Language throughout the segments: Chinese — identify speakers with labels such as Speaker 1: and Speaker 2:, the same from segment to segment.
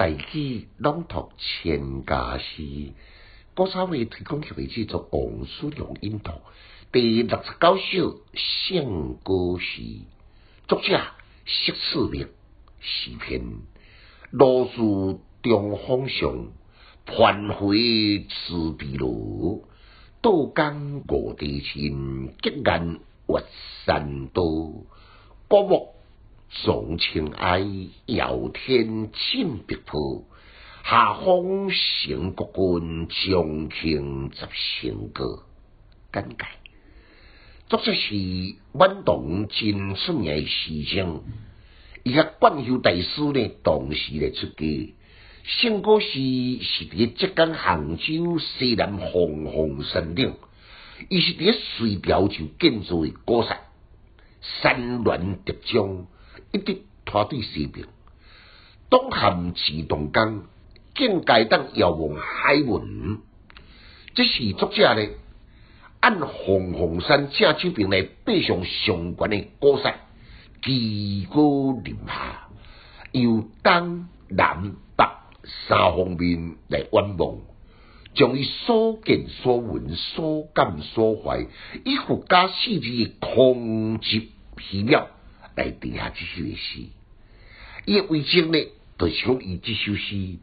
Speaker 1: 大器朗读千家诗，高三位推广协会制作王书良音读第六十九首圣歌诗，作者释世明诗篇，罗树中方向，盘回慈悲路，渡江五地亲，结缘越山道，古木。纵情爱，遥天浸碧波，下方成国君，将倾十成歌。简介：作者是满堂真出名诶诗将，伊甲冠休大师呢，同时来出家。圣歌诗是伫浙江杭州西南凤凰山顶，伊是伫水调就建造诶高山，山峦叠嶂。一直拖对西边，东汉自动江，境界当遥望海文。这是作者呢，按凤凰山正手边来爬上上悬的高山，旗高临下，由东南北三方面来观望，将伊所见所闻所感所怀，以附加四字空集皮了。来定下这首诗，伊为证呢，就是讲伊这首诗，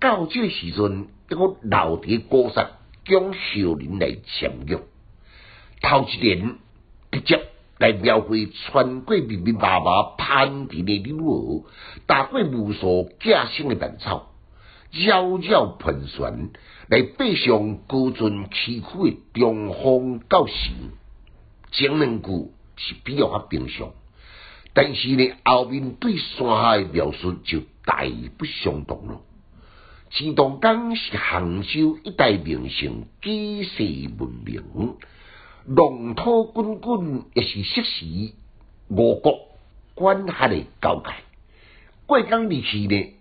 Speaker 1: 到这个时阵，一个老伫高山将少林来潜入，头一年直接来描绘穿过密密麻麻攀地的柳河，打过无数架生的蔓草，绕绕盘旋，来爬上高峻崎岖的中峰高石，前两句是比较较平常。但是呢，后面对山下的描述就大不相同了。钱塘江是杭州一代名胜，举世闻名，龙头滚滚，也是昔时我国管辖的交界。过江而去呢，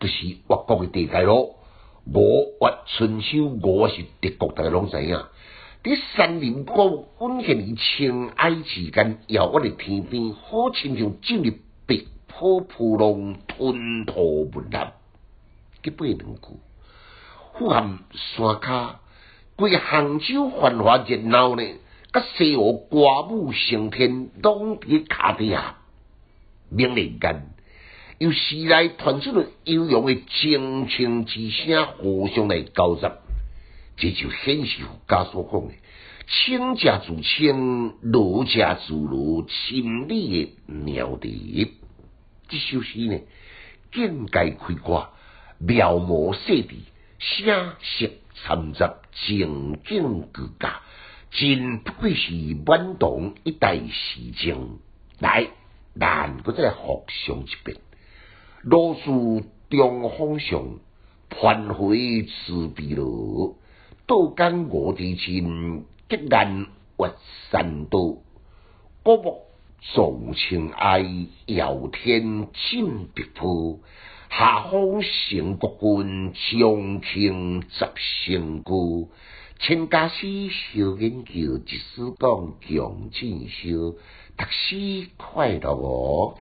Speaker 1: 就是越国的地界咯。我越春秋，我是德国，大家拢知影。伫山林高温险的情爱之间，遥远的天边，好亲像进入白瀑布浪吞吐不染。几八两句，富含山卡，规杭州繁华热闹呢，甲西湖歌舞升天，拢伫卡底下。明人间，由时来传出了悠扬的清清之声，互相来交杂。这就显示家所讲的“清者自清，儒家自儒”心理的妙题。这首诗呢，境界开阔，描摹细致，写实参杂，情景俱佳，真不愧是满堂一代诗经。来，咱搁再复诵一遍：罗树中方向，盘回慈悲路。道干我地亲，结缘越山道。古木纵情爱，遥天尽碧波。下方成国君，将倾十成歌。千家诗小研究，一丝讲强进修，读书快乐哦。